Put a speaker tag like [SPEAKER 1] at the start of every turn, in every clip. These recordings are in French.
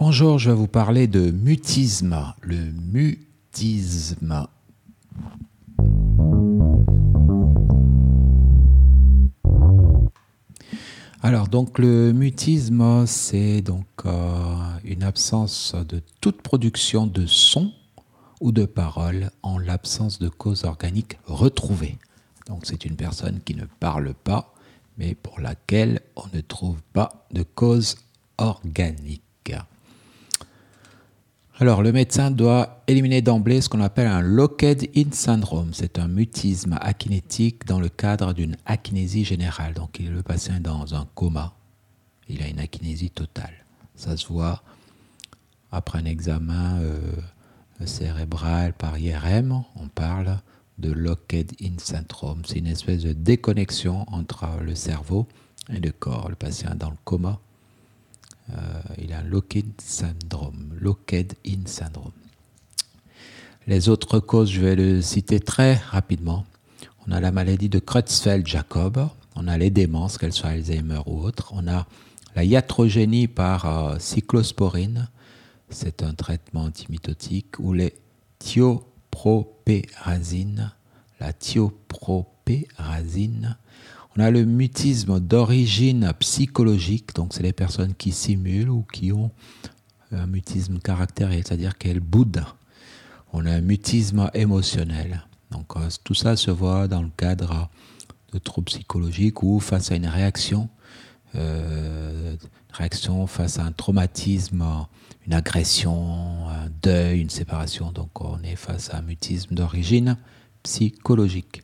[SPEAKER 1] bonjour, je vais vous parler de mutisme. Le mutisme. Alors donc le mutisme, c'est donc euh, une absence de toute production de son ou de parole en l'absence de cause organique retrouvée. Donc c'est une personne qui ne parle pas, mais pour laquelle on ne trouve pas de cause organique. Alors, le médecin doit éliminer d'emblée ce qu'on appelle un locked-in syndrome. C'est un mutisme akinétique dans le cadre d'une akinésie générale. Donc, est le patient dans un coma. Il a une akinésie totale. Ça se voit après un examen euh, cérébral par IRM. On parle de locked-in syndrome. C'est une espèce de déconnexion entre le cerveau et le corps. Le patient est dans le coma il a un locked syndrome. Locked in syndrome. Les autres causes, je vais le citer très rapidement. On a la maladie de Creutzfeldt-Jacob, on a les démences, qu'elles soient Alzheimer ou autres, on a la iatrogénie par euh, cyclosporine, c'est un traitement antimitotique, ou les thiopropérazines, la thiopropérazine, on a le mutisme d'origine psychologique, donc c'est les personnes qui simulent ou qui ont un mutisme caractériel, c'est-à-dire qu'elles boudent. On a un mutisme émotionnel. Donc euh, tout ça se voit dans le cadre de troubles psychologiques ou face à une réaction, euh, réaction face à un traumatisme, une agression, un deuil, une séparation. Donc on est face à un mutisme d'origine psychologique.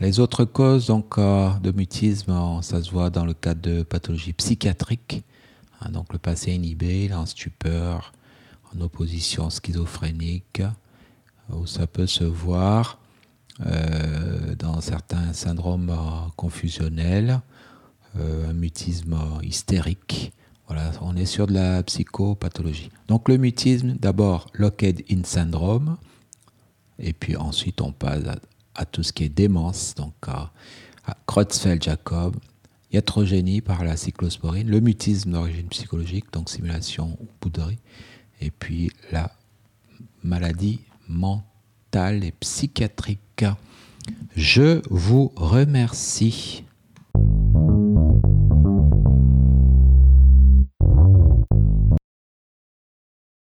[SPEAKER 1] Les autres causes donc, de mutisme, ça se voit dans le cadre de pathologies psychiatriques. Hein, donc le passé inhibé, en stupeur, en opposition schizophrénique, où ça peut se voir euh, dans certains syndromes confusionnels, euh, un mutisme hystérique. Voilà, on est sur de la psychopathologie. Donc le mutisme, d'abord locked-in syndrome, et puis ensuite on passe à à tout ce qui est démence, donc à, Creutzfeldt-Jacob, iatrogénie par la cyclosporine, le mutisme d'origine psychologique, donc simulation ou poudrerie, et puis la maladie mentale et psychiatrique. Je vous remercie.